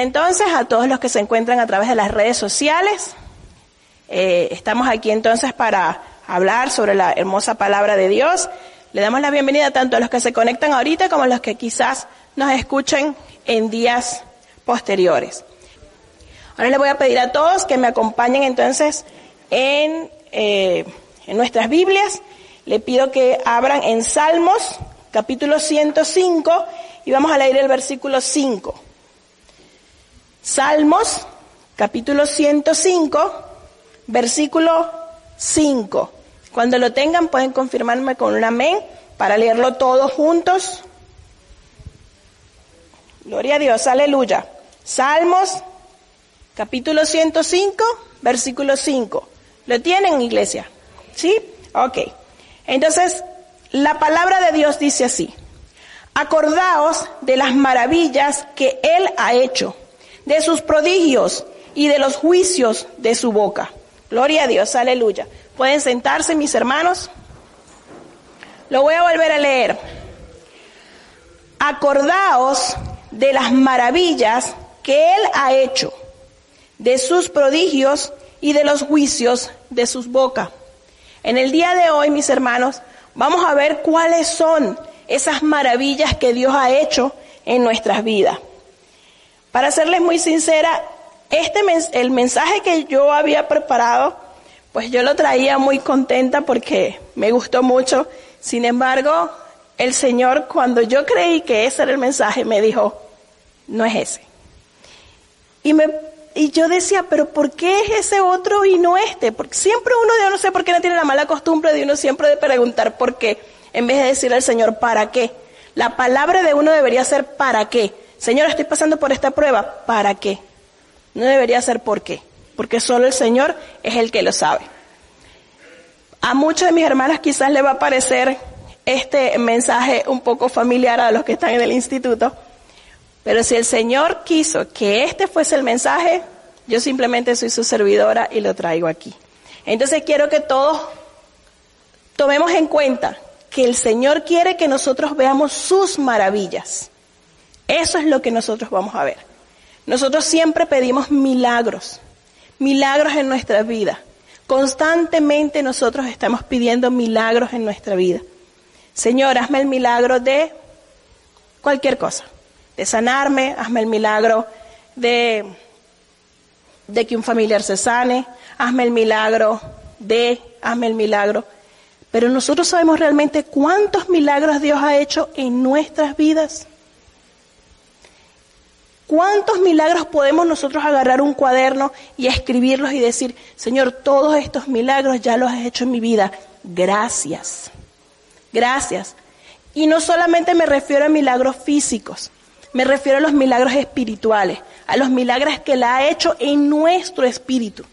Entonces, a todos los que se encuentran a través de las redes sociales, eh, estamos aquí entonces para hablar sobre la hermosa palabra de Dios. Le damos la bienvenida tanto a los que se conectan ahorita como a los que quizás nos escuchen en días posteriores. Ahora les voy a pedir a todos que me acompañen entonces en, eh, en nuestras Biblias. Le pido que abran en Salmos, capítulo 105, y vamos a leer el versículo 5. Salmos, capítulo 105, versículo 5. Cuando lo tengan pueden confirmarme con un amén para leerlo todos juntos. Gloria a Dios, aleluya. Salmos, capítulo 105, versículo 5. ¿Lo tienen, iglesia? ¿Sí? Ok. Entonces, la palabra de Dios dice así. Acordaos de las maravillas que Él ha hecho de sus prodigios y de los juicios de su boca. Gloria a Dios, aleluya. ¿Pueden sentarse mis hermanos? Lo voy a volver a leer. Acordaos de las maravillas que Él ha hecho, de sus prodigios y de los juicios de sus boca. En el día de hoy, mis hermanos, vamos a ver cuáles son esas maravillas que Dios ha hecho en nuestras vidas. Para serles muy sincera, este el mensaje que yo había preparado, pues yo lo traía muy contenta porque me gustó mucho. Sin embargo, el Señor, cuando yo creí que ese era el mensaje, me dijo, no es ese. Y me, y yo decía, pero ¿por qué es ese otro y no este? Porque siempre uno, yo no sé por qué no tiene la mala costumbre de uno siempre de preguntar por qué, en vez de decirle al Señor, ¿para qué? La palabra de uno debería ser ¿para qué? Señor, estoy pasando por esta prueba. ¿Para qué? No debería ser por qué. Porque solo el Señor es el que lo sabe. A muchos de mis hermanas quizás le va a parecer este mensaje un poco familiar a los que están en el instituto. Pero si el Señor quiso que este fuese el mensaje, yo simplemente soy su servidora y lo traigo aquí. Entonces quiero que todos tomemos en cuenta que el Señor quiere que nosotros veamos sus maravillas. Eso es lo que nosotros vamos a ver. Nosotros siempre pedimos milagros, milagros en nuestra vida. Constantemente nosotros estamos pidiendo milagros en nuestra vida. Señor, hazme el milagro de cualquier cosa, de sanarme, hazme el milagro de, de que un familiar se sane, hazme el milagro de, hazme el milagro. Pero nosotros sabemos realmente cuántos milagros Dios ha hecho en nuestras vidas. ¿Cuántos milagros podemos nosotros agarrar un cuaderno y escribirlos y decir, Señor, todos estos milagros ya los has hecho en mi vida? Gracias. Gracias. Y no solamente me refiero a milagros físicos, me refiero a los milagros espirituales, a los milagros que Él ha hecho en nuestro espíritu.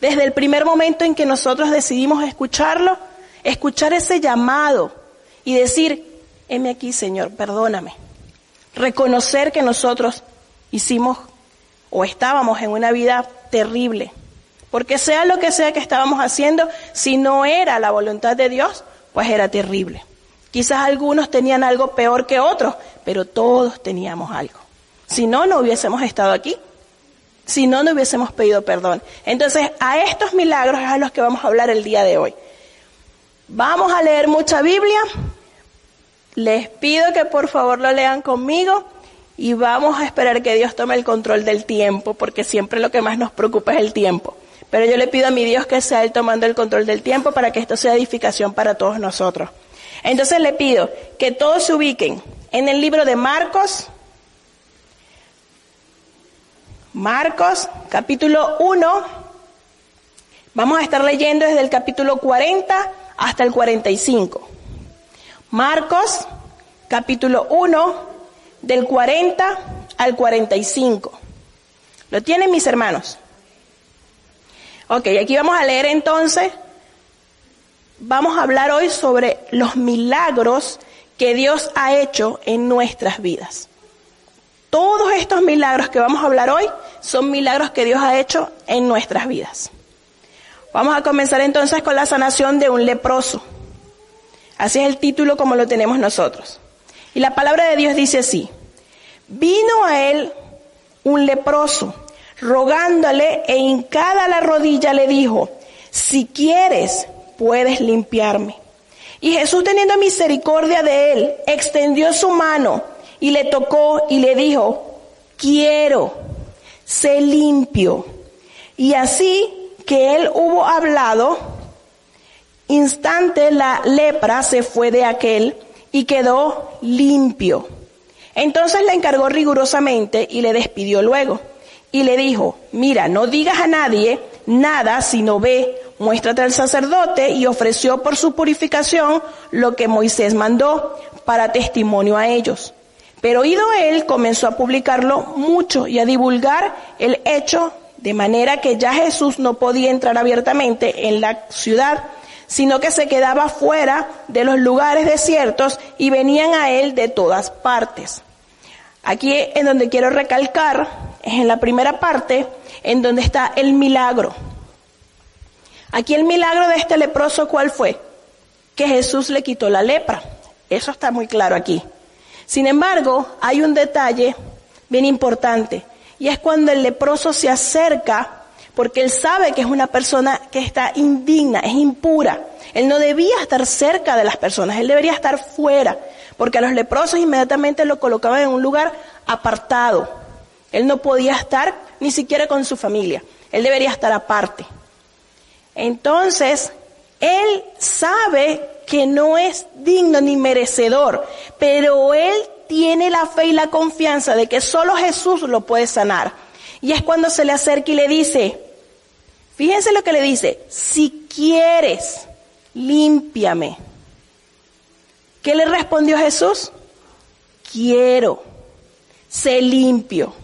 Desde el primer momento en que nosotros decidimos escucharlo, escuchar ese llamado y decir, heme aquí, Señor, perdóname. Reconocer que nosotros hicimos o estábamos en una vida terrible. Porque sea lo que sea que estábamos haciendo, si no era la voluntad de Dios, pues era terrible. Quizás algunos tenían algo peor que otros, pero todos teníamos algo. Si no, no hubiésemos estado aquí. Si no, no hubiésemos pedido perdón. Entonces, a estos milagros es a los que vamos a hablar el día de hoy. Vamos a leer mucha Biblia. Les pido que por favor lo lean conmigo y vamos a esperar que Dios tome el control del tiempo, porque siempre lo que más nos preocupa es el tiempo. Pero yo le pido a mi Dios que sea Él tomando el control del tiempo para que esto sea edificación para todos nosotros. Entonces le pido que todos se ubiquen en el libro de Marcos, Marcos, capítulo 1. Vamos a estar leyendo desde el capítulo 40 hasta el 45. Marcos, capítulo 1, del 40 al 45. ¿Lo tienen mis hermanos? Ok, aquí vamos a leer entonces, vamos a hablar hoy sobre los milagros que Dios ha hecho en nuestras vidas. Todos estos milagros que vamos a hablar hoy son milagros que Dios ha hecho en nuestras vidas. Vamos a comenzar entonces con la sanación de un leproso. Así es el título como lo tenemos nosotros. Y la palabra de Dios dice así, vino a él un leproso, rogándole e hincada la rodilla le dijo, si quieres, puedes limpiarme. Y Jesús teniendo misericordia de él, extendió su mano y le tocó y le dijo, quiero, sé limpio. Y así que él hubo hablado, instante la lepra se fue de aquel y quedó limpio. Entonces le encargó rigurosamente y le despidió luego. Y le dijo, mira, no digas a nadie nada, sino ve, muéstrate al sacerdote y ofreció por su purificación lo que Moisés mandó para testimonio a ellos. Pero oído él, comenzó a publicarlo mucho y a divulgar el hecho de manera que ya Jesús no podía entrar abiertamente en la ciudad, sino que se quedaba fuera de los lugares desiertos y venían a él de todas partes. Aquí en donde quiero recalcar es en la primera parte, en donde está el milagro. Aquí el milagro de este leproso, ¿cuál fue? Que Jesús le quitó la lepra. Eso está muy claro aquí. Sin embargo, hay un detalle bien importante, y es cuando el leproso se acerca porque él sabe que es una persona que está indigna, es impura. Él no debía estar cerca de las personas, él debería estar fuera, porque a los leprosos inmediatamente lo colocaban en un lugar apartado. Él no podía estar ni siquiera con su familia, él debería estar aparte. Entonces, él sabe que no es digno ni merecedor, pero él tiene la fe y la confianza de que solo Jesús lo puede sanar. Y es cuando se le acerca y le dice, fíjense lo que le dice, si quieres, límpiame. ¿Qué le respondió Jesús? Quiero, sé limpio.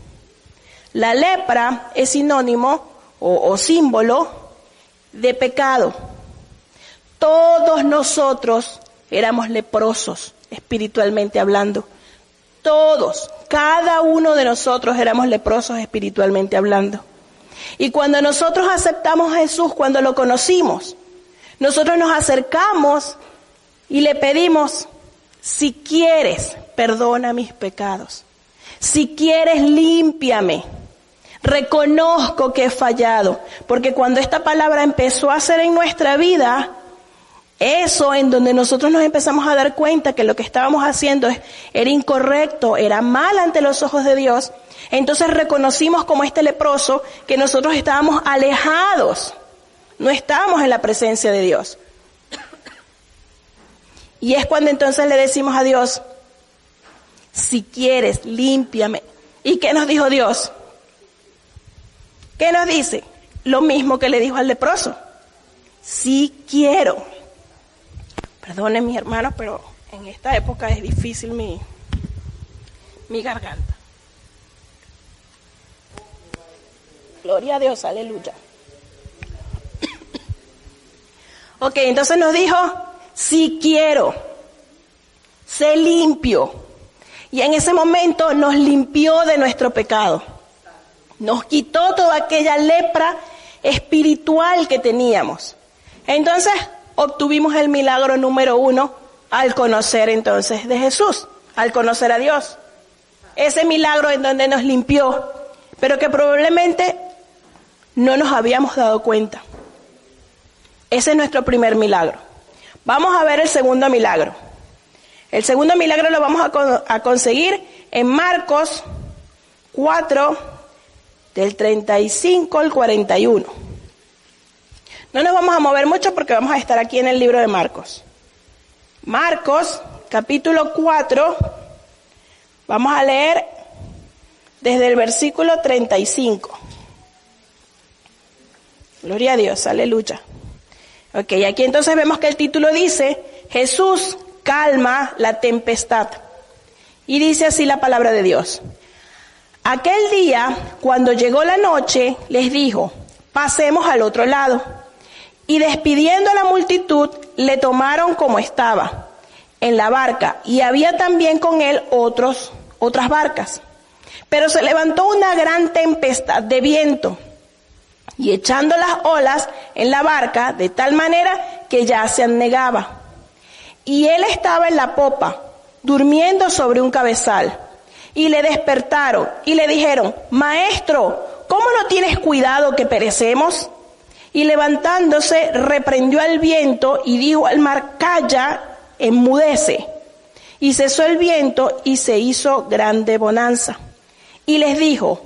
La lepra es sinónimo o, o símbolo de pecado. Todos nosotros éramos leprosos, espiritualmente hablando. Todos, cada uno de nosotros éramos leprosos espiritualmente hablando. Y cuando nosotros aceptamos a Jesús, cuando lo conocimos, nosotros nos acercamos y le pedimos, si quieres, perdona mis pecados. Si quieres, límpiame. Reconozco que he fallado, porque cuando esta palabra empezó a ser en nuestra vida, eso en donde nosotros nos empezamos a dar cuenta que lo que estábamos haciendo era incorrecto, era mal ante los ojos de Dios. Entonces reconocimos como este leproso que nosotros estábamos alejados, no estábamos en la presencia de Dios. Y es cuando entonces le decimos a Dios, si quieres, límpiame. ¿Y qué nos dijo Dios? ¿Qué nos dice? Lo mismo que le dijo al leproso. Si quiero. Perdonen mis hermanos, pero en esta época es difícil mi, mi garganta. Gloria a Dios, aleluya. ok, entonces nos dijo, si quiero, sé limpio. Y en ese momento nos limpió de nuestro pecado. Nos quitó toda aquella lepra espiritual que teníamos. Entonces, obtuvimos el milagro número uno al conocer entonces de Jesús, al conocer a Dios. Ese milagro en donde nos limpió, pero que probablemente no nos habíamos dado cuenta. Ese es nuestro primer milagro. Vamos a ver el segundo milagro. El segundo milagro lo vamos a, conseguir en Marcos 4, del 35 al 41. No nos vamos a mover mucho porque vamos a estar aquí en el libro de Marcos. Marcos, capítulo 4, vamos a leer desde el versículo 35. Gloria a Dios, aleluya. Ok, aquí entonces vemos que el título dice, Jesús calma la tempestad. Y dice así la palabra de Dios. Aquel día, cuando llegó la noche, les dijo, pasemos al otro lado. Y despidiendo a la multitud, le tomaron como estaba, en la barca, y había también con él otros, otras barcas. Pero se levantó una gran tempestad de viento, y echando las olas en la barca, de tal manera que ya se anegaba. Y él estaba en la popa, durmiendo sobre un cabezal. y le despertaron y le dijeron, Maestro, ¿cómo no tienes cuidado que perecemos? Y levantándose, reprendió al viento y dijo al mar, Calla, enmudece. Y cesó el viento y se hizo grande bonanza. Y les dijo,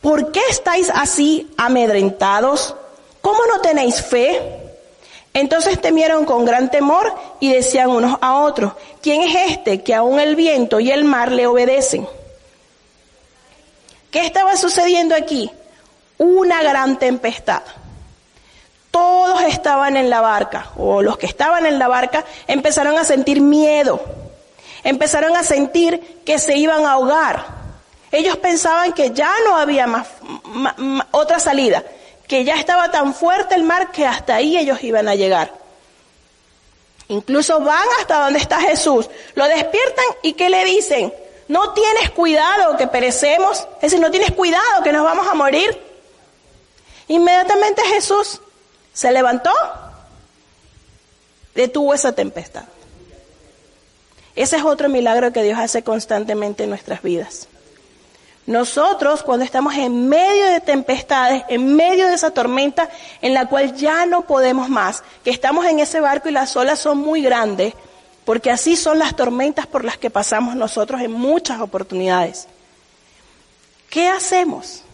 ¿por qué estáis así amedrentados? ¿Cómo no tenéis fe? Entonces temieron con gran temor y decían unos a otros, ¿quién es este que aún el viento y el mar le obedecen? ¿Qué estaba sucediendo aquí? Una gran tempestad. Todos estaban en la barca, o los que estaban en la barca empezaron a sentir miedo, empezaron a sentir que se iban a ahogar. Ellos pensaban que ya no había más, otra salida, que ya estaba tan fuerte el mar que hasta ahí ellos iban a llegar. Incluso van hasta donde está Jesús, lo despiertan y ¿qué le dicen? No tienes cuidado que perecemos, es decir, no tienes cuidado que nos vamos a morir. Inmediatamente Jesús se levantó, detuvo esa tempestad. Ese es otro milagro que Dios hace constantemente en nuestras vidas. Nosotros, cuando estamos en medio de tempestades, en medio de esa tormenta en la cual ya no podemos más, que estamos en ese barco y las olas son muy grandes, porque así son las tormentas por las que pasamos nosotros en muchas oportunidades. ¿Qué hacemos?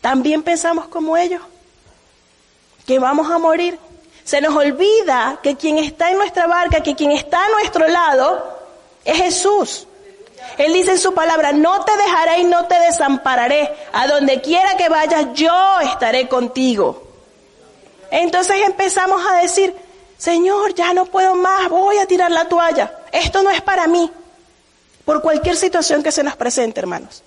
¿También pensamos como ellos? ¿Que vamos a morir? Se nos olvida que quien está en nuestra barca, que quien está a nuestro lado, es Jesús. Él dice en su palabra, no te dejaré y no te desampararé. A donde quiera que vayas, yo estaré contigo. Entonces empezamos a decir, Señor, ya no puedo más, voy a tirar la toalla. Esto no es para mí. Por cualquier situación que se nos presente, hermanos.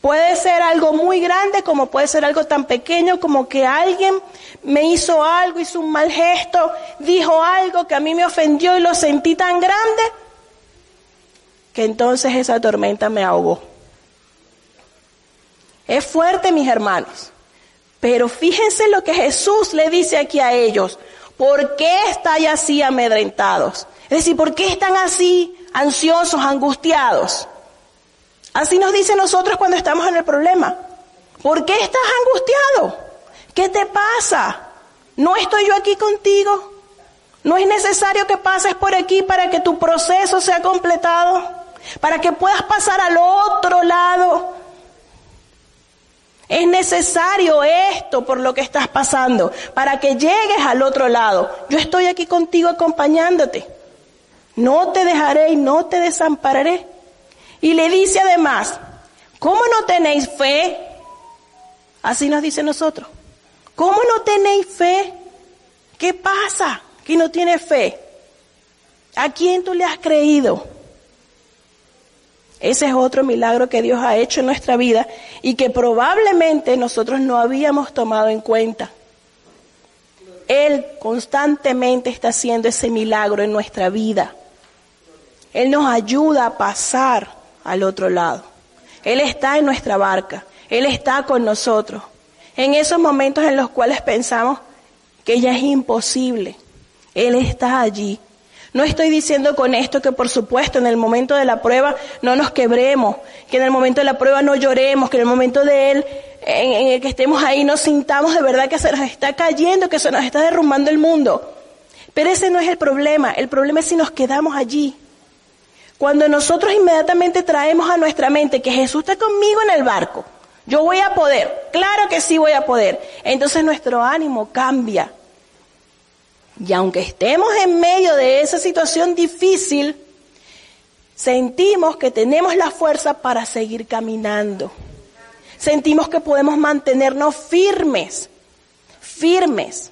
Puede ser algo muy grande como puede ser algo tan pequeño como que alguien me hizo algo, hizo un mal gesto, dijo algo que a mí me ofendió y lo sentí tan grande que entonces esa tormenta me ahogó. Es fuerte, mis hermanos. Pero fíjense lo que Jesús le dice aquí a ellos. ¿Por qué estáis así amedrentados? Es decir, ¿por qué están así ansiosos, angustiados? Así nos dice nosotros cuando estamos en el problema. ¿Por qué estás angustiado? ¿Qué te pasa? ¿No estoy yo aquí contigo? ¿No es necesario que pases por aquí para que tu proceso sea completado? para que puedas pasar al otro lado. Es necesario esto por lo que estás pasando, para que llegues al otro lado. Yo estoy aquí contigo acompañándote. No te dejaré y no te desampararé. Y le dice además, ¿cómo no tenéis fe? Así nos dice nosotros. ¿Cómo no tenéis fe? ¿Qué pasa que no tienes fe? ¿A quién tú le has creído? Ese es otro milagro que Dios ha hecho en nuestra vida y que probablemente nosotros no habíamos tomado en cuenta. Él constantemente está haciendo ese milagro en nuestra vida. Él nos ayuda a pasar al otro lado. Él está en nuestra barca. Él está con nosotros. En esos momentos en los cuales pensamos que ya es imposible, Él está allí no estoy diciendo con esto que por supuesto en el momento de la prueba no nos quebremos, que en el momento de la prueba no lloremos, que en el momento de él, en, el que estemos ahí, no sintamos de verdad que se nos está cayendo, que se nos está derrumbando el mundo. Pero ese no es el problema, el problema es si nos quedamos allí. Cuando nosotros inmediatamente traemos a nuestra mente que Jesús está conmigo en el barco, yo voy a poder, claro que sí voy a poder, entonces nuestro ánimo cambia y aunque estemos en medio de esa situación difícil, sentimos que tenemos la fuerza para seguir caminando. Sentimos que podemos mantenernos firmes, firmes.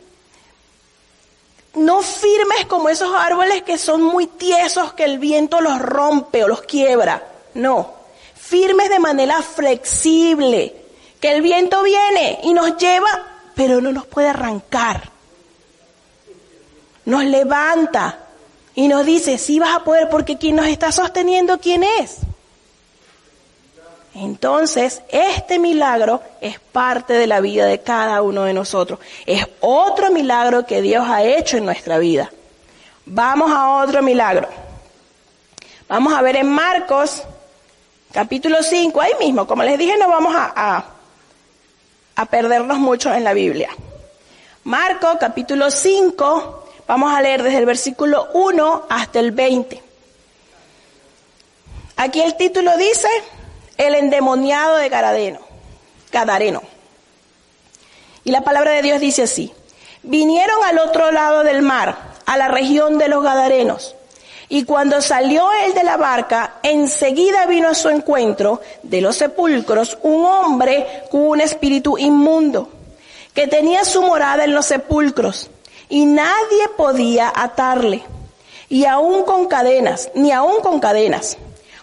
No firmes como esos árboles que son muy tiesos, que el viento los rompe o los quiebra. No, firmes de manera flexible, que el viento viene y nos lleva, pero no nos puede arrancar nos levanta y nos dice, sí vas a poder porque quien nos está sosteniendo, ¿quién es? Entonces, este milagro es parte de la vida de cada uno de nosotros. Es otro milagro que Dios ha hecho en nuestra vida. Vamos a otro milagro. Vamos a ver en Marcos capítulo 5, ahí mismo, como les dije, no vamos a, perdernos mucho en la Biblia. Marco, capítulo 5, vamos a leer desde el versículo 1 hasta el 20. Aquí el título dice, el endemoniado de Garadeno, Gadareno. Y la palabra de Dios dice así, vinieron al otro lado del mar, a la región de los Gadarenos. Y cuando salió él de la barca, enseguida vino a su encuentro de los sepulcros un hombre con un espíritu inmundo, que tenía su morada en los sepulcros, y nadie podía atarle, y aún con cadenas, ni aún con cadenas,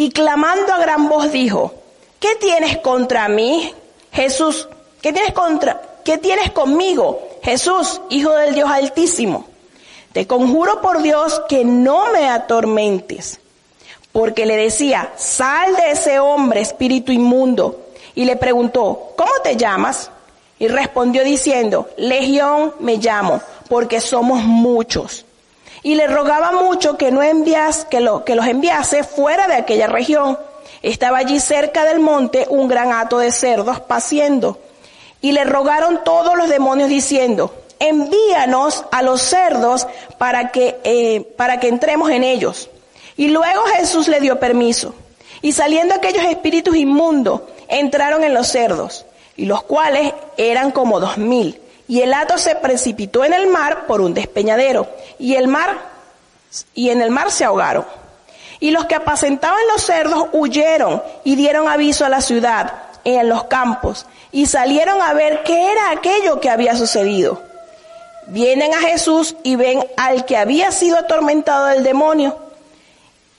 y clamando a gran voz dijo, ¿qué tienes contra mí, Jesús? ¿Qué tienes contra, qué tienes conmigo, Jesús, Hijo del Dios Altísimo? Te conjuro por Dios que no me atormentes. Porque le decía, sal de ese hombre, espíritu inmundo. Y le preguntó, ¿cómo te llamas? Y respondió diciendo, Legión me llamo, porque somos muchos. Y le rogaba mucho que no envías, que, lo, que los enviase fuera de aquella región. Estaba allí cerca del monte un gran hato de cerdos paciendo. Y le rogaron todos los demonios diciendo, envíanos a los cerdos para que, eh, para que entremos en ellos. Y luego Jesús le dio permiso. Y saliendo aquellos espíritus inmundos, entraron en los cerdos, y los cuales eran como dos mil. Y el hato se precipitó en el mar por un despeñadero, y el mar, y en el mar se ahogaron. Y los que apacentaban los cerdos huyeron y dieron aviso a la ciudad, en los campos, y salieron a ver qué era aquello que había sucedido vienen a Jesús y ven al que había sido atormentado del demonio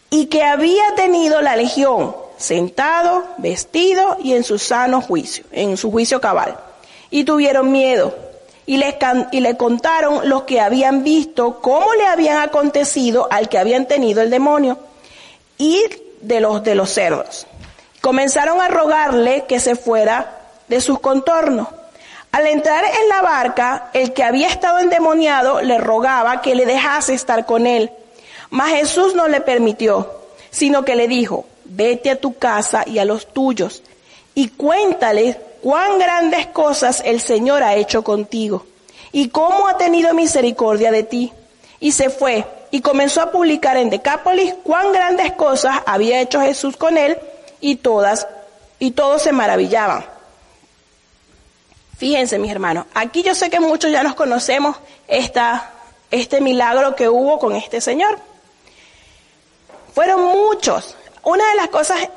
y que había tenido la legión, sentado, vestido y en su sano juicio, en su juicio cabal. Y tuvieron miedo y le, y le contaron lo que habían visto, cómo le habían acontecido al que habían tenido el demonio y de los de los cerdos. Comenzaron a rogarle que se fuera de sus contornos. Al entrar en la barca, el que había estado endemoniado le rogaba que le dejase estar con él. Mas Jesús no le permitió, sino que le dijo, vete a tu casa y a los tuyos y cuéntale cuán grandes cosas el Señor ha hecho contigo y cómo ha tenido misericordia de ti. Y se fue y comenzó a publicar en Decápolis cuán grandes cosas había hecho Jesús con él y todas, y todos se maravillaban. Fíjense, mis hermanos, aquí yo sé que muchos ya nos conocemos esta, este milagro que hubo con este señor. Fueron muchos. Una de las cosas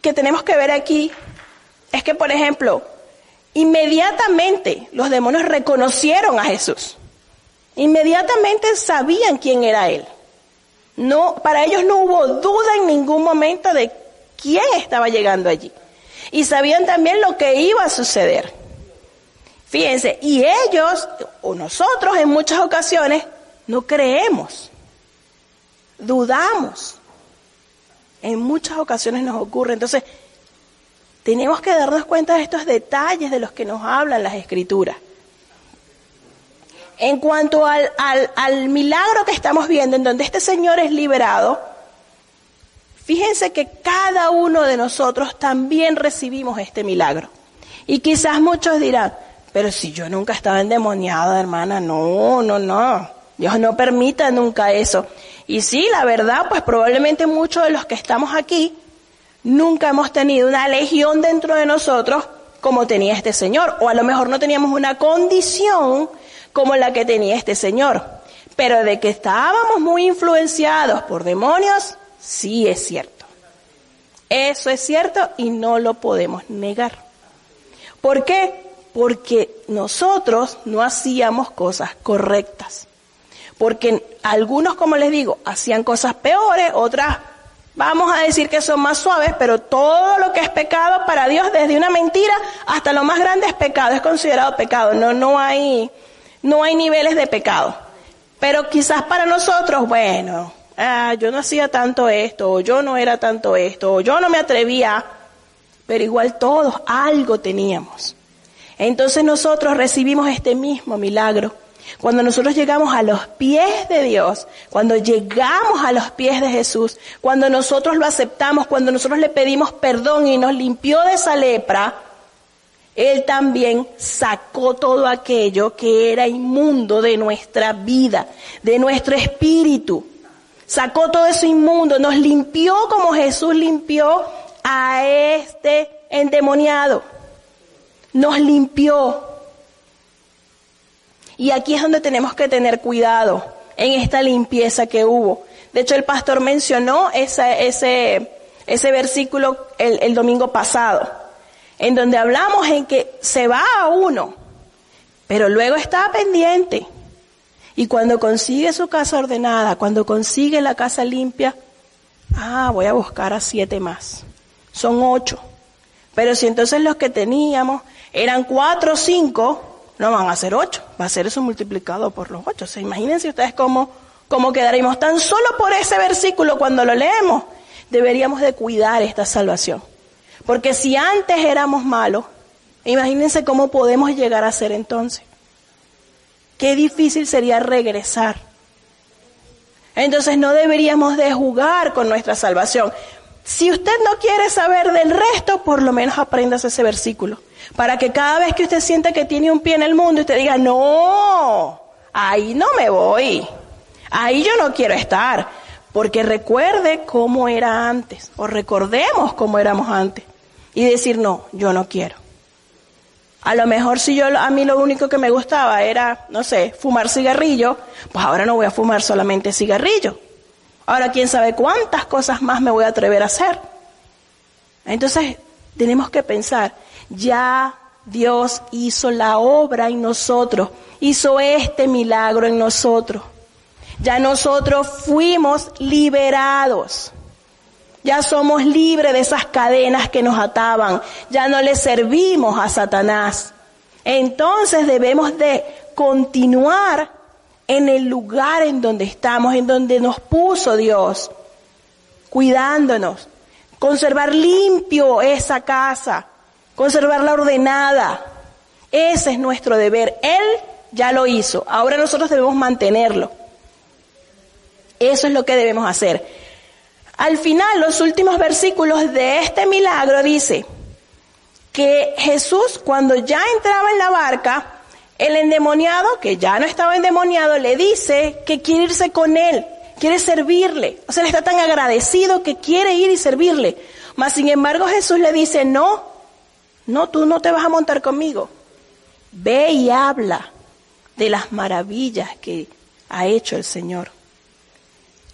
que tenemos que ver aquí es que, por ejemplo, inmediatamente los demonios reconocieron a Jesús. Inmediatamente sabían quién era él. No, para ellos no hubo duda en ningún momento de quién estaba llegando allí. Y sabían también lo que iba a suceder. Fíjense, y ellos o nosotros en muchas ocasiones no creemos, dudamos. En muchas ocasiones nos ocurre. Entonces, tenemos que darnos cuenta de estos detalles de los que nos hablan las escrituras. En cuanto al, milagro que estamos viendo, en donde este Señor es liberado, fíjense que cada uno de nosotros también recibimos este milagro. Y quizás muchos dirán, pero si yo nunca estaba endemoniada, hermana, no, no, no. Dios no permita nunca eso. Y sí, la verdad, pues probablemente muchos de los que estamos aquí nunca hemos tenido una legión dentro de nosotros como tenía este Señor. O a lo mejor no teníamos una condición como la que tenía este Señor. Pero de que estábamos muy influenciados por demonios, sí es cierto. Eso es cierto y no lo podemos negar. ¿Por qué? porque nosotros no hacíamos cosas correctas. Porque algunos, como les digo, hacían cosas peores, otras Vamos a decir que son más suaves, pero todo lo que es pecado para Dios, desde una mentira hasta lo más grande es pecado, es considerado pecado. No, no hay, no hay niveles de pecado. Pero quizás para nosotros, bueno, ah, yo no hacía tanto esto, o yo no era tanto esto, o yo no me atrevía, pero igual todos algo teníamos. Entonces nosotros recibimos este mismo milagro cuando nosotros llegamos a los pies de Dios, cuando llegamos a los pies de Jesús, cuando nosotros lo aceptamos, cuando nosotros le pedimos perdón y nos limpió de esa lepra, Él también sacó todo aquello que era inmundo de nuestra vida, de nuestro espíritu. Sacó todo eso inmundo, nos limpió como Jesús limpió a este endemoniado. Nos limpió. Y aquí es donde tenemos que tener cuidado en esta limpieza que hubo. De hecho, el pastor mencionó ese, versículo el, el domingo pasado, en donde hablamos en que se va a uno, pero luego está pendiente. Y cuando consigue su casa ordenada, cuando consigue la casa limpia, ah, voy a buscar a siete más. Son ocho. Pero si entonces los que teníamos eran cuatro o cinco, no van a ser ocho, va a ser eso multiplicado por los ocho. O imagínense ustedes cómo, cómo quedaríamos tan solo por ese versículo cuando lo leemos. Deberíamos de cuidar esta salvación. Porque si antes éramos malos, imagínense cómo podemos llegar a ser entonces. Qué difícil sería regresar. Entonces no deberíamos de jugar con nuestra salvación. Si usted no quiere saber del resto, por lo menos aprendas ese versículo. Para que cada vez que usted sienta que tiene un pie en el mundo, usted diga, no, ahí no me voy. Ahí yo no quiero estar. Porque recuerde cómo era antes. O recordemos cómo éramos antes. Y decir, no, yo no quiero. A lo mejor si yo, a mí lo único que me gustaba era, no sé, fumar cigarrillo, pues ahora no voy a fumar solamente cigarrillo. Ahora quién sabe cuántas cosas más me voy a atrever a hacer. Entonces, tenemos que pensar, ya Dios hizo la obra en nosotros, hizo este milagro en nosotros. Ya nosotros fuimos liberados. Ya somos libres de esas cadenas que nos ataban. Ya no le servimos a Satanás. Entonces debemos de continuar en el lugar en donde estamos, en donde nos puso Dios, cuidándonos, conservar limpio esa casa, conservarla ordenada. Ese es nuestro deber. Él ya lo hizo, ahora nosotros debemos mantenerlo. Eso es lo que debemos hacer. Al final, los últimos versículos de este milagro dice que Jesús, cuando ya entraba en la barca, el endemoniado, que ya no estaba endemoniado, le dice que quiere irse con él, quiere servirle. O sea, le está tan agradecido que quiere ir y servirle. Mas, sin embargo, Jesús le dice, no, no, tú no te vas a montar conmigo. Ve y habla de las maravillas que ha hecho el Señor.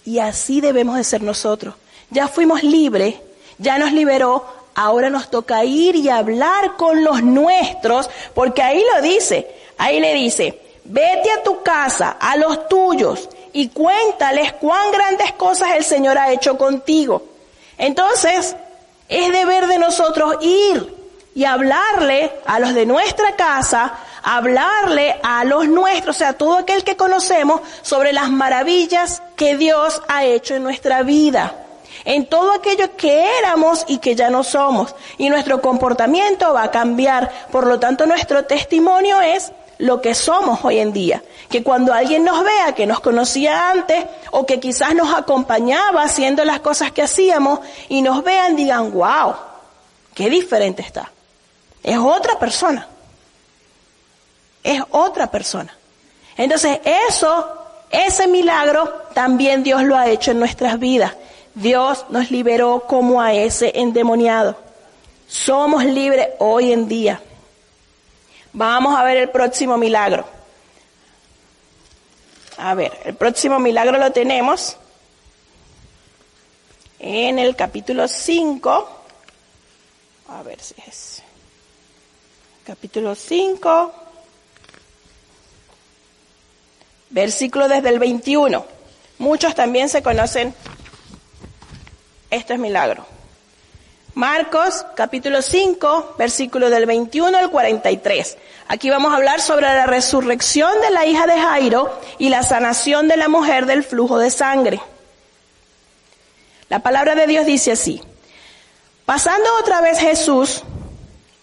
Y así debemos de ser nosotros. Ya fuimos libres, ya nos liberó, ahora nos toca ir y hablar con los nuestros, porque ahí lo dice, Ahí le dice, vete a tu casa, a los tuyos, y cuéntales cuán grandes cosas el Señor ha hecho contigo. Entonces, es deber de nosotros ir y hablarle a los de nuestra casa, hablarle a los nuestros, o sea, a todo aquel que conocemos sobre las maravillas que Dios ha hecho en nuestra vida, en todo aquello que éramos y que ya no somos. Y nuestro comportamiento va a cambiar. Por lo tanto, nuestro testimonio es lo que somos hoy en día. Que cuando alguien nos vea que nos conocía antes o que quizás nos acompañaba haciendo las cosas que hacíamos y nos vean digan, wow, qué diferente está. Es otra persona. Es otra persona. Entonces eso, ese milagro también Dios lo ha hecho en nuestras vidas. Dios nos liberó como a ese endemoniado. Somos libres hoy en día. Vamos a ver el próximo milagro. A ver, el próximo milagro lo tenemos en el capítulo 5. A ver si es. Capítulo 5. Versículo desde el 21. Muchos también se conocen Esto es milagro. Marcos capítulo 5, versículo del 21 al 43. Aquí vamos a hablar sobre la resurrección de la hija de Jairo y la sanación de la mujer del flujo de sangre. La palabra de Dios dice así. Pasando otra vez Jesús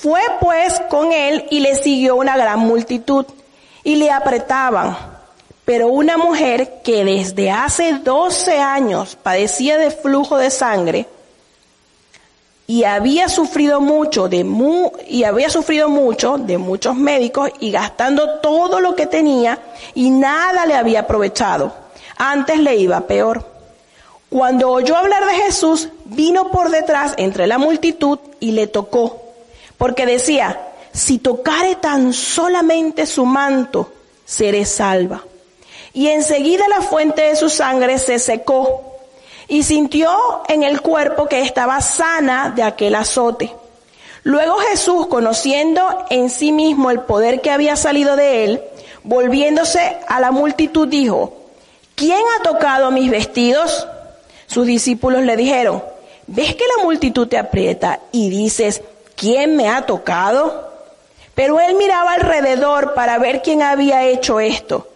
Fue pues con él y le siguió una gran multitud y le apretaban pero una mujer que desde hace 12 años padecía de flujo de sangre y había sufrido mucho de y había sufrido mucho de muchos médicos y gastando todo lo que tenía y nada le había aprovechado. Antes le iba peor. Cuando oyó hablar de Jesús, vino por detrás entre la multitud y le tocó, porque decía, si tocare tan solamente su manto, seré salva y enseguida la fuente de su sangre se secó y sintió en el cuerpo que estaba sana de aquel azote. Luego Jesús, conociendo en sí mismo el poder que había salido de él, volviéndose a la multitud dijo, ¿quién ha tocado mis vestidos? Sus discípulos le dijeron, ¿ves que la multitud te aprieta y dices, ¿quién me ha tocado? Pero él miraba alrededor para ver quién había hecho esto.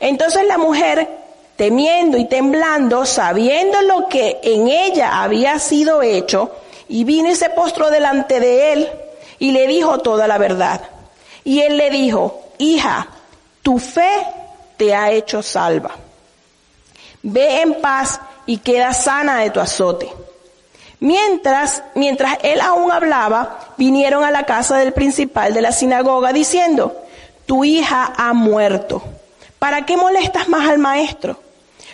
Entonces la mujer, temiendo y temblando, sabiendo lo que en ella había sido hecho, y vino y se postró delante de él y le dijo toda la verdad. Y él le dijo, hija, tu fe te ha hecho salva. Ve en paz y queda sana de tu azote. Mientras, mientras él aún hablaba, vinieron a la casa del principal de la sinagoga diciendo, tu hija ha muerto ¿Para qué molestas más al maestro?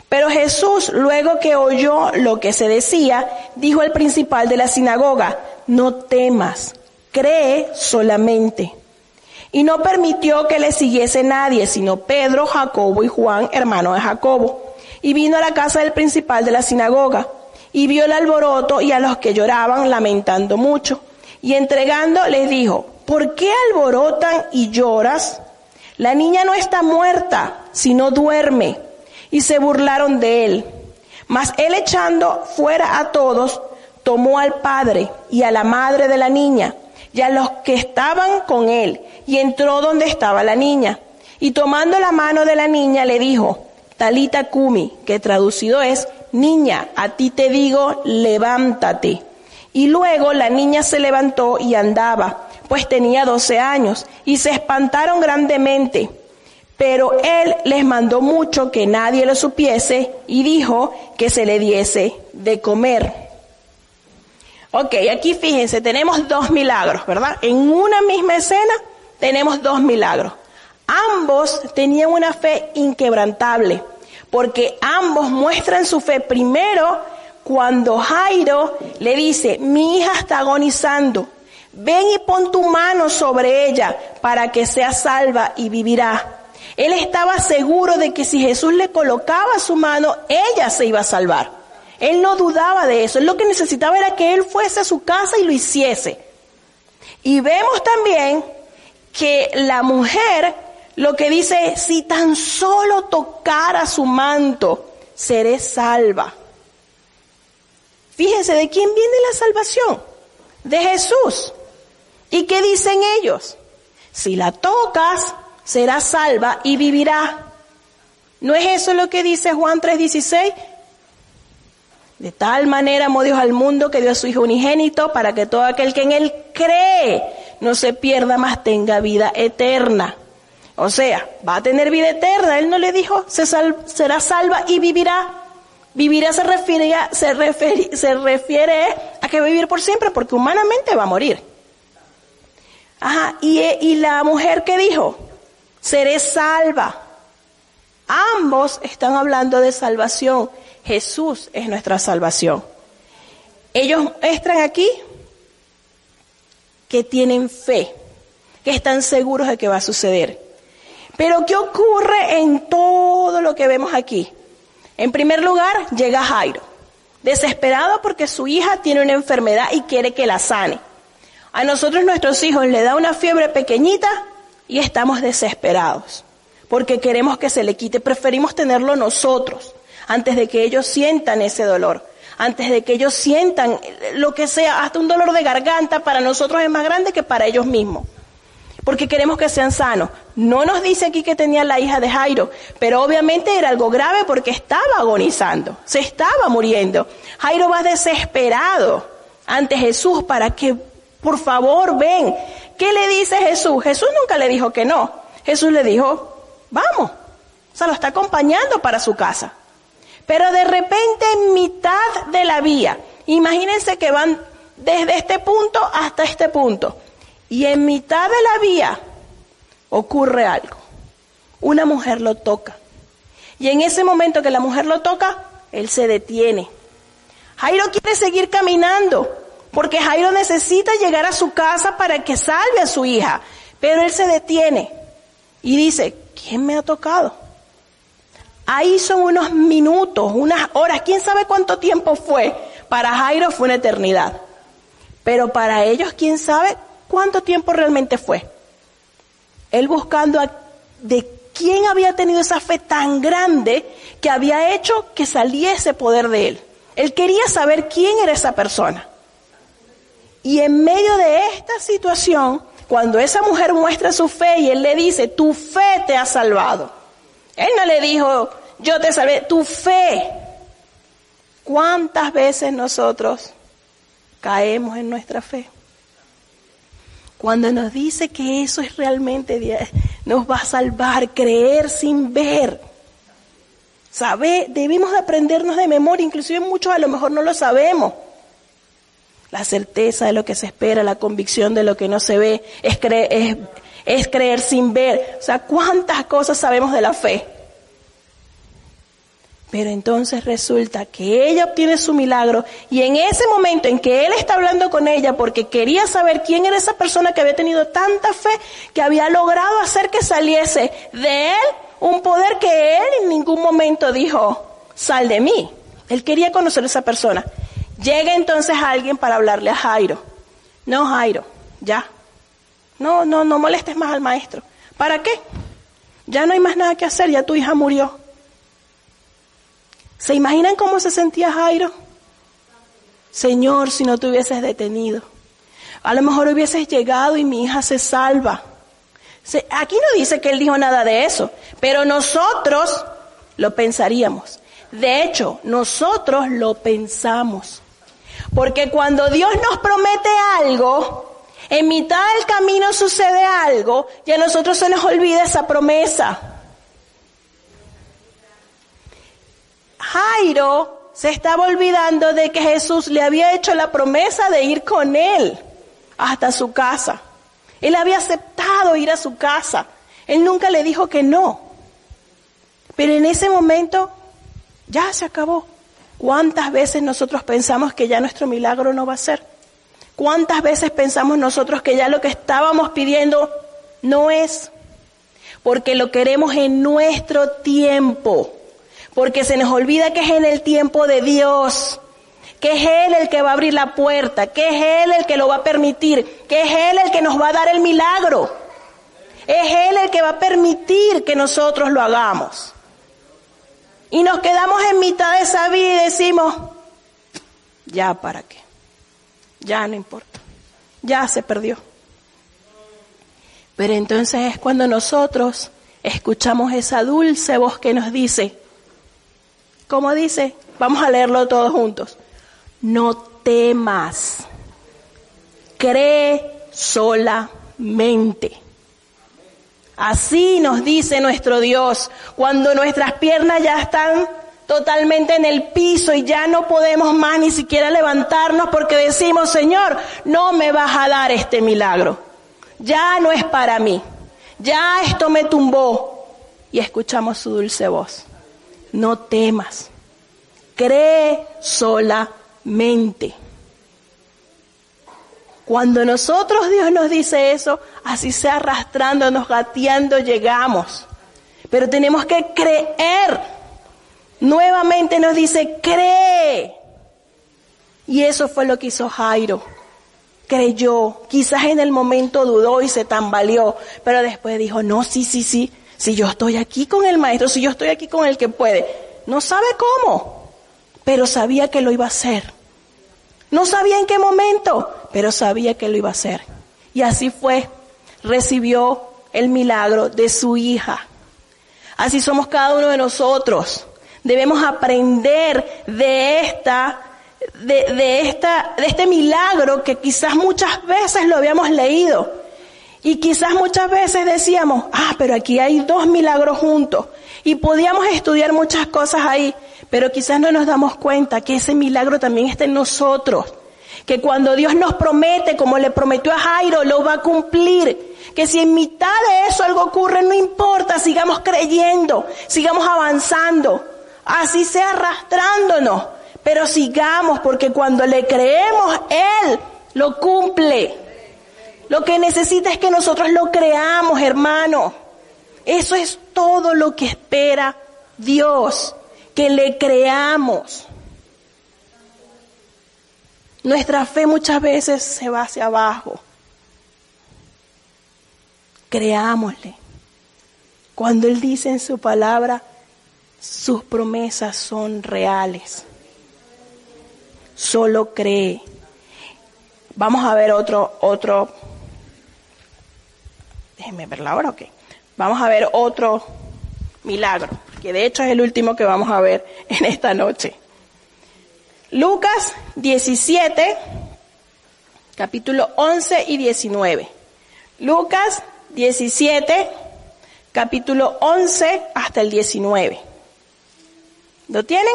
Pero Jesús, luego que oyó lo que se decía, dijo al principal de la sinagoga, no temas, cree solamente. Y no permitió que le siguiese nadie, sino Pedro, Jacobo y Juan, hermano de Jacobo. Y vino a la casa del principal de la sinagoga, y vio el alboroto y a los que lloraban lamentando mucho. Y entregando les dijo, ¿por qué alborotan y lloras? La niña no está muerta, sino duerme. Y se burlaron de él. Mas él echando fuera a todos, tomó al padre y a la madre de la niña y a los que estaban con él y entró donde estaba la niña. Y tomando la mano de la niña le dijo, Talita Kumi, que traducido es, niña, a ti te digo, levántate. Y luego la niña se levantó y andaba pues tenía doce años, y se espantaron grandemente. Pero él les mandó mucho que nadie lo supiese y dijo que se le diese de comer. Ok, aquí fíjense, tenemos dos milagros, ¿verdad? En una misma escena tenemos dos milagros. Ambos tenían una fe inquebrantable, porque ambos muestran su fe primero cuando Jairo le dice, mi hija está agonizando, ven y pon tu mano sobre ella para que sea salva y vivirá. Él estaba seguro de que si Jesús le colocaba su mano, ella se iba a salvar. Él no dudaba de eso. Él lo que necesitaba era que él fuese a su casa y lo hiciese. Y vemos también que la mujer lo que dice, si tan solo tocara su manto, seré salva. Fíjense, ¿de quién viene la salvación? De Jesús. ¿Y qué dicen ellos? Si la tocas, será salva y vivirá. ¿No es eso lo que dice Juan 3:16? De tal manera amó Dios al mundo que dio a su Hijo unigénito para que todo aquel que en Él cree no se pierda, más tenga vida eterna. O sea, va a tener vida eterna. Él no le dijo, se será salva y vivirá. Vivirá se refiere, se, se refiere a que vivir por siempre porque humanamente va a morir. Ajá, y, y la mujer que dijo, seré salva. Ambos están hablando de salvación. Jesús es nuestra salvación. Ellos muestran aquí que tienen fe, que están seguros de que va a suceder. Pero ¿qué ocurre en todo lo que vemos aquí? En primer lugar, llega Jairo, desesperado porque su hija tiene una enfermedad y quiere que la sane. A nosotros nuestros hijos le da una fiebre pequeñita y estamos desesperados porque queremos que se le quite. Preferimos tenerlo nosotros antes de que ellos sientan ese dolor, antes de que ellos sientan lo que sea, hasta un dolor de garganta para nosotros es más grande que para ellos mismos porque queremos que sean sanos. No nos dice aquí que tenía la hija de Jairo, pero obviamente era algo grave porque estaba agonizando, se estaba muriendo. Jairo va desesperado ante Jesús para que, por favor, ven. ¿Qué le dice Jesús? Jesús nunca le dijo que no. Jesús le dijo, vamos. O sea, lo está acompañando para su casa. Pero de repente en mitad de la vía, imagínense que van desde este punto hasta este punto. Y en mitad de la vía ocurre algo. Una mujer lo toca. Y en ese momento que la mujer lo toca, él se detiene. Jairo quiere seguir caminando, porque Jairo necesita llegar a su casa para que salve a su hija. Pero él se detiene y dice, ¿quién me ha tocado? Ahí son unos minutos, unas horas, quién sabe cuánto tiempo fue. Para Jairo fue una eternidad. Pero para ellos, quién sabe ¿Cuánto tiempo realmente fue? Él buscando de quién había tenido esa fe tan grande que había hecho que saliese poder de él. Él quería saber quién era esa persona. Y en medio de esta situación, cuando esa mujer muestra su fe y él le dice, tu fe te ha salvado. Él no le dijo, yo te salvé, tu fe. ¿Cuántas veces nosotros caemos en nuestra fe? Cuando nos dice que eso es realmente, nos va a salvar, creer sin ver. Sabe, debemos de aprendernos de memoria, inclusive muchos a lo mejor no lo sabemos. La certeza de lo que se espera, la convicción de lo que no se ve, es, es, es creer sin ver. O sea, ¿cuántas cosas sabemos de la fe? Pero entonces resulta que ella obtiene su milagro y en ese momento en que él está hablando con ella porque quería saber quién era esa persona que había tenido tanta fe que había logrado hacer que saliese de él un poder que él en ningún momento dijo, sal de mí. Él quería conocer a esa persona. Llega entonces alguien para hablarle a Jairo. No, Jairo, ya. No, no, no molestes más al maestro. ¿Para qué? Ya no hay más nada que hacer, ya tu hija murió. ¿Se imaginan cómo se sentía Jairo? Señor, si no te hubieses detenido. A lo mejor hubieses llegado y mi hija se salva. Aquí no dice que él dijo nada de eso, pero nosotros lo pensaríamos. De hecho, nosotros lo pensamos. Porque cuando Dios nos promete algo, en mitad del camino sucede algo y a nosotros se nos olvida esa promesa. Jairo se estaba olvidando de que Jesús le había hecho la promesa de ir con él hasta su casa. Él había aceptado ir a su casa. Él nunca le dijo que no. Pero en ese momento ya se acabó. ¿Cuántas veces nosotros pensamos que ya nuestro milagro no va a ser? ¿Cuántas veces pensamos nosotros que ya lo que estábamos pidiendo no es? Porque lo queremos en nuestro tiempo porque se nos olvida que es en el tiempo de Dios, que es Él el que va a abrir la puerta, que es Él el que lo va a permitir, que es Él el que nos va a dar el milagro, es Él el que va a permitir que nosotros lo hagamos. Y nos quedamos en mitad de esa vida y decimos, ya para qué, ya no importa, ya se perdió. Pero entonces es cuando nosotros escuchamos esa dulce voz que nos dice, ¿Cómo dice? Vamos a leerlo todos juntos. No temas. Cree solamente. Así nos dice nuestro Dios cuando nuestras piernas ya están totalmente en el piso y ya no podemos más ni siquiera levantarnos porque decimos, Señor, no me vas a dar este milagro. Ya no es para mí. Ya esto me tumbó. Y escuchamos su dulce voz no temas, cree solamente. Cuando nosotros Dios nos dice eso, así sea arrastrándonos, gateando, llegamos. Pero tenemos que creer. Nuevamente nos dice, cree. Y eso fue lo que hizo Jairo. Creyó, quizás en el momento dudó y se tambaleó, pero después dijo, no, sí, sí, sí, si yo estoy aquí con el maestro, si yo estoy aquí con el que puede. No sabe cómo, pero sabía que lo iba a hacer. No sabía en qué momento, pero sabía que lo iba a hacer. Y así fue. Recibió el milagro de su hija. Así somos cada uno de nosotros. Debemos aprender de esta, de, de, esta, de este milagro que quizás muchas veces lo habíamos leído. Y quizás muchas veces decíamos, ah, pero aquí hay dos milagros juntos. Y podíamos estudiar muchas cosas ahí, pero quizás no nos damos cuenta que ese milagro también está en nosotros que cuando Dios nos promete, como le prometió a Jairo, lo va a cumplir. Que si en mitad de eso algo ocurre, no importa, sigamos creyendo, sigamos avanzando, así sea arrastrándonos, pero sigamos, porque cuando le creemos, Él lo cumple. Lo que necesita es que nosotros lo creamos, hermano. Eso es todo lo que espera Dios, que le creamos. Nuestra fe muchas veces se va hacia abajo. Creámosle. Cuando Él dice en su palabra, sus promesas son reales. Solo cree. Vamos a ver otro, otro. Déjenme verla ahora, ok. Vamos a ver otro milagro, que de hecho es el último que vamos a ver en esta noche. Lucas 17, capítulo 11 y 19. Lucas 17, capítulo 11 hasta el 19. ¿Lo tienen?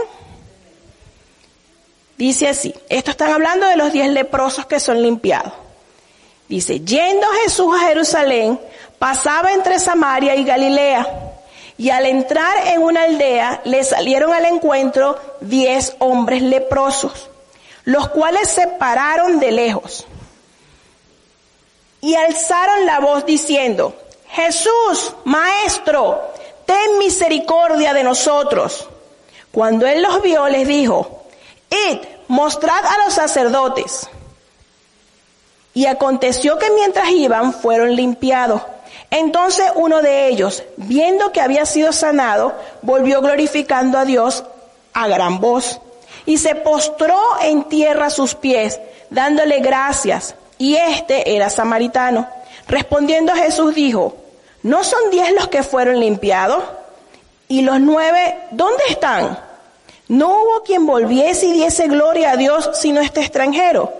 Dice así, esto están hablando de los diez leprosos que son limpiados. Dice, yendo Jesús a Jerusalén, pasaba entre Samaria y Galilea. Y al entrar en una aldea, le salieron al encuentro diez hombres leprosos, los cuales se pararon de lejos y alzaron la voz diciendo, Jesús, Maestro, ten misericordia de nosotros. Cuando él los vio, les dijo, Id, mostrad a los sacerdotes. Y aconteció que mientras iban, fueron limpiados. Entonces uno de ellos, viendo que había sido sanado, volvió glorificando a Dios a gran voz y se postró en tierra a sus pies, dándole gracias. Y este era samaritano. Respondiendo Jesús dijo, ¿no son diez los que fueron limpiados? ¿Y los nueve dónde están? No hubo quien volviese y diese gloria a Dios sino este extranjero.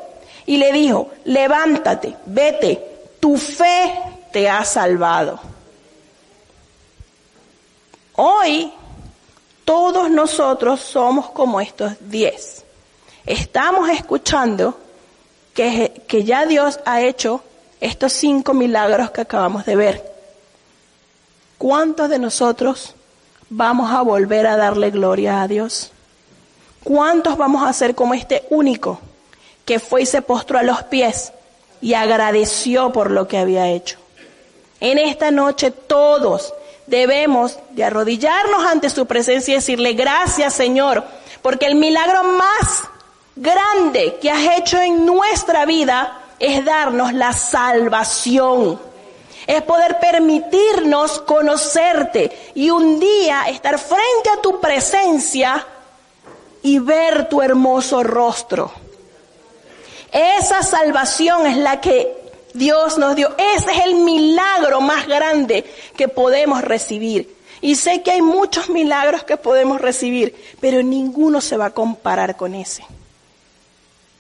Y le dijo, levántate, vete, tu fe te ha salvado. Hoy todos nosotros somos como estos diez. Estamos escuchando que, que, ya Dios ha hecho estos cinco milagros que acabamos de ver. ¿Cuántos de nosotros vamos a volver a darle gloria a Dios? ¿Cuántos vamos a ser como este único que fue y se postró a los pies y agradeció por lo que había hecho? En esta noche todos debemos de arrodillarnos ante su presencia y decirle gracias Señor, porque el milagro más grande que has hecho en nuestra vida es darnos la salvación. Es poder permitirnos conocerte y un día estar frente a tu presencia y ver tu hermoso rostro. Esa salvación es la que Dios nos dio. Ese es el milagro más grande que podemos recibir. Y sé que hay muchos milagros que podemos recibir, pero ninguno se va a comparar con ese.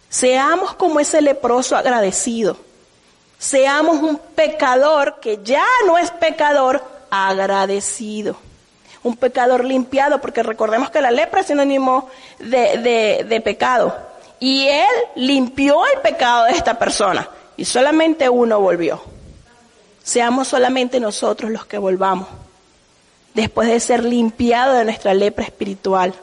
Seamos como ese leproso agradecido. Seamos un pecador que ya no es pecador agradecido. Un pecador limpiado, porque recordemos que la lepra es sinónimo de, de, de pecado. Y él limpió el pecado de esta persona y solamente uno volvió. Seamos solamente nosotros los que volvamos, después de ser limpiados de nuestra lepra espiritual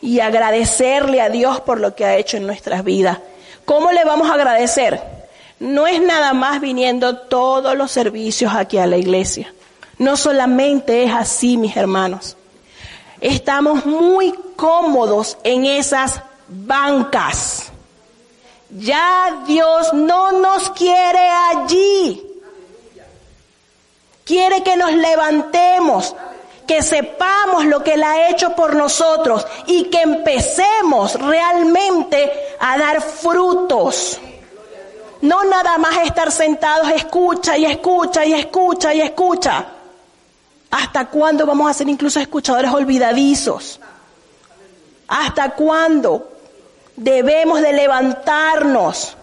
y agradecerle a Dios por lo que ha hecho en nuestras vidas. ¿Cómo le vamos a agradecer? no es nada más viniendo todos los servicios aquí a la iglesia. No solamente es así, mis hermanos. Estamos muy cómodos en esas bancas. Ya Dios no nos quiere allí. Quiere que nos levantemos, que sepamos lo que Él ha hecho por nosotros y que empecemos realmente a dar frutos. No nada más estar sentados, escucha y escucha y escucha y escucha. ¿Hasta cuándo vamos a ser incluso escuchadores olvidadizos? ¿Hasta cuándo debemos de levantarnos?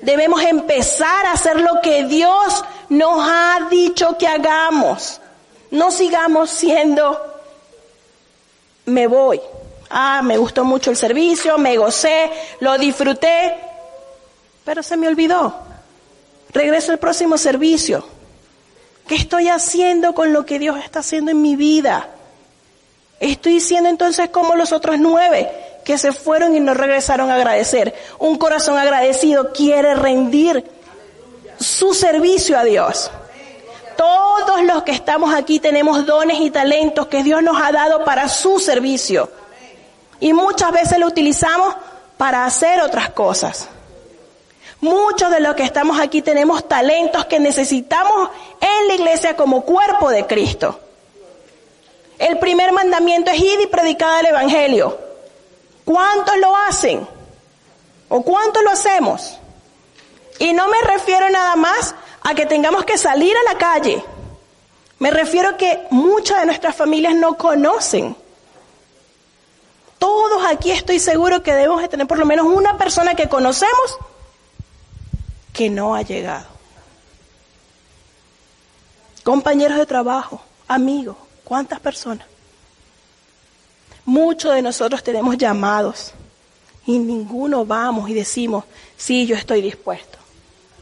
Debemos empezar a hacer lo que Dios nos ha dicho que hagamos. No sigamos siendo, me voy. Ah, me gustó mucho el servicio, me gocé, lo disfruté, pero se me olvidó. Regreso al próximo servicio. ¿Qué estoy haciendo con lo que Dios está haciendo en mi vida? Estoy siendo entonces como los otros nueve que se fueron y no regresaron a agradecer. Un corazón agradecido quiere rendir su servicio a Dios. Todos los que estamos aquí tenemos dones y talentos que Dios nos ha dado para su servicio. Y muchas veces lo utilizamos para hacer otras cosas. Muchos de los que estamos aquí tenemos talentos que necesitamos en la iglesia como cuerpo de Cristo. El primer mandamiento es ir y predicar el Evangelio. ¿Cuántos lo hacen? ¿O cuántos lo hacemos? Y no me refiero nada más a que tengamos que salir a la calle. Me refiero que muchas de nuestras familias no conocen. Todos aquí estoy seguro que debemos de tener por lo menos una persona que conocemos que no ha llegado. Compañeros de trabajo, amigos, ¿cuántas personas? Muchos de nosotros tenemos llamados y ninguno vamos y decimos, sí, yo estoy dispuesto,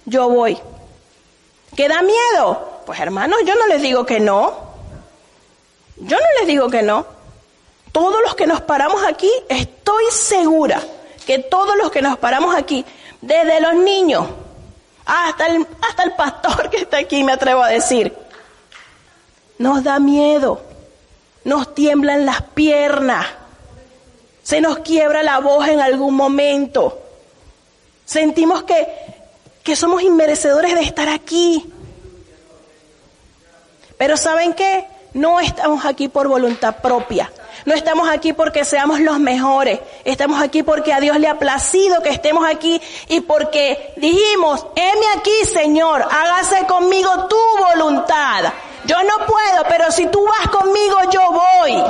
yo voy. ¿Qué da miedo? Pues hermanos, yo no les digo que no. Yo no les digo que no. Todos los que nos paramos aquí, estoy segura que todos los que nos paramos aquí, desde los niños hasta el, hasta el pastor que está aquí, me atrevo a decir, nos da miedo, nos tiemblan las piernas, se nos quiebra la voz en algún momento, sentimos que, que somos inmerecedores de estar aquí. Pero ¿saben qué? No estamos aquí por voluntad propia. No estamos aquí porque seamos los mejores. Estamos aquí porque a Dios le ha placido que estemos aquí y porque dijimos, heme aquí, Señor, hágase conmigo tu voluntad. Yo no puedo, pero si tú vas conmigo, yo voy.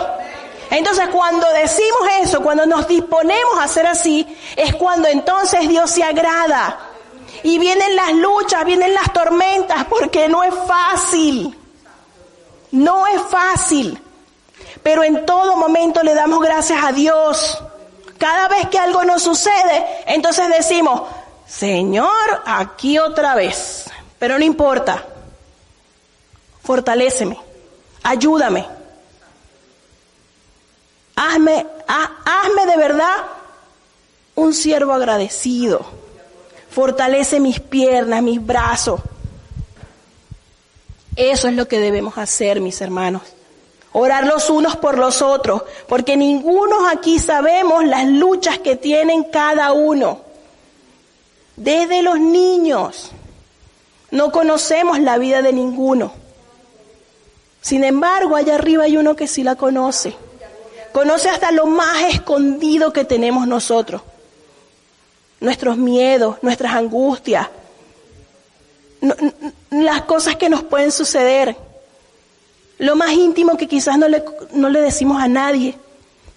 Entonces cuando decimos eso, cuando nos disponemos a hacer así, es cuando entonces Dios se agrada. Y vienen las luchas, vienen las tormentas, porque no es fácil. No es fácil. Pero en todo momento le damos gracias a Dios. Cada vez que algo nos sucede, entonces decimos, Señor, aquí otra vez. Pero no importa. Fortaléceme. Ayúdame. Hazme, hazme de verdad un siervo agradecido. Fortalece mis piernas, mis brazos. Eso es lo que debemos hacer, mis hermanos. Orar los unos por los otros, porque ninguno aquí sabemos las luchas que tienen cada uno. Desde los niños no conocemos la vida de ninguno. Sin embargo, allá arriba hay uno que sí la conoce. Conoce hasta lo más escondido que tenemos nosotros. Nuestros miedos, nuestras angustias, las cosas que nos pueden suceder. Lo más íntimo que quizás no le, decimos a nadie,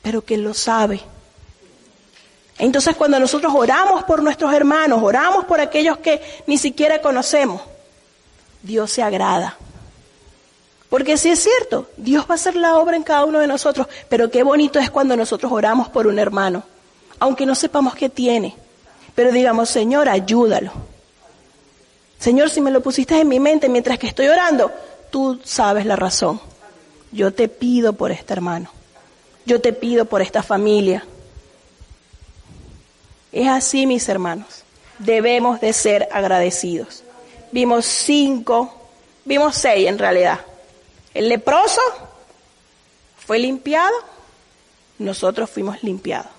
pero que lo sabe. Entonces cuando nosotros oramos por nuestros hermanos, oramos por aquellos que ni siquiera conocemos, Dios se agrada. Porque si es cierto, Dios va a hacer la obra en cada uno de nosotros, pero qué bonito es cuando nosotros oramos por un hermano, aunque no sepamos qué tiene, pero digamos, Señor, ayúdalo. Señor, si me lo pusiste en mi mente mientras que estoy orando, tú sabes la razón. Yo te pido por este hermano. Yo te pido por esta familia. Es así, mis hermanos. debemos de ser agradecidos. Vimos cinco, vimos seis en realidad. El leproso fue limpiado, nosotros fuimos limpiados.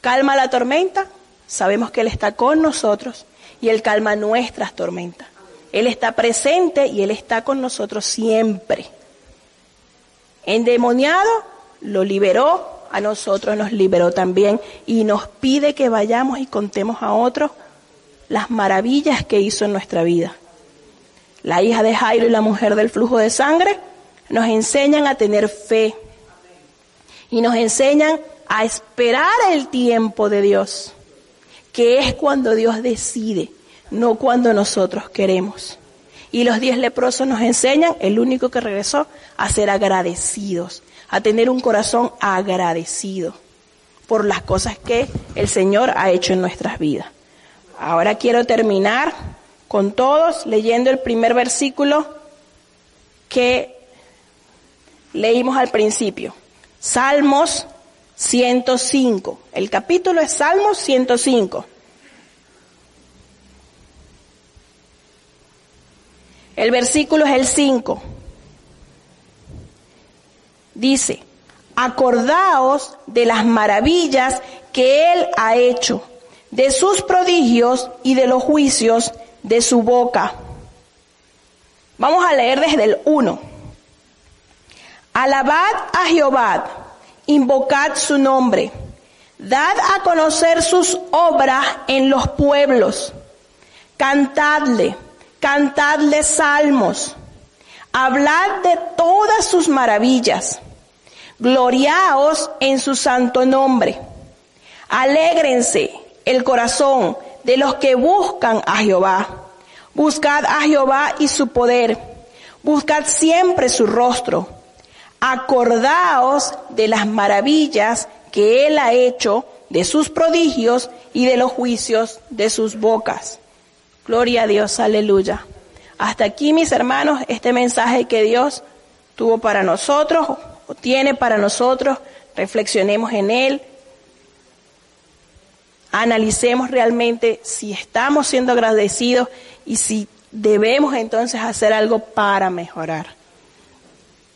Calma la tormenta, sabemos que Él está con nosotros y Él calma nuestras tormentas. Él está presente y Él está con nosotros siempre. Endemoniado, lo liberó, a nosotros nos liberó también y nos pide que vayamos y contemos a otros las maravillas que hizo en nuestra vida. La hija de Jairo y la mujer del flujo de sangre nos enseñan a tener fe y nos enseñan a esperar el tiempo de Dios, que es cuando Dios decide, no cuando nosotros queremos. Y los diez leprosos nos enseñan, el único que regresó, a ser agradecidos, a tener un corazón agradecido por las cosas que el Señor ha hecho en nuestras vidas. Ahora quiero terminar con todos leyendo el primer versículo que leímos al principio. Salmos 105. El capítulo es Salmos 105. El versículo es el 5. Dice, acordaos de las maravillas que Él ha hecho, de sus prodigios y de los juicios de su boca. Vamos a leer desde el 1. Alabad a Jehová, invocad su nombre, dad a conocer sus obras en los pueblos, cantadle cantadle salmos, hablad de todas sus maravillas, gloriaos en su santo nombre, alégrense el corazón de los que buscan a Jehová, buscad a Jehová y su poder, buscad siempre su rostro, acordaos de las maravillas que él ha hecho, de sus prodigios y de los juicios de sus bocas. Gloria a Dios, aleluya. Hasta aquí, mis hermanos, este mensaje que Dios tuvo para nosotros, o tiene para nosotros, reflexionemos en él, analicemos realmente si estamos siendo agradecidos y si debemos entonces hacer algo para mejorar.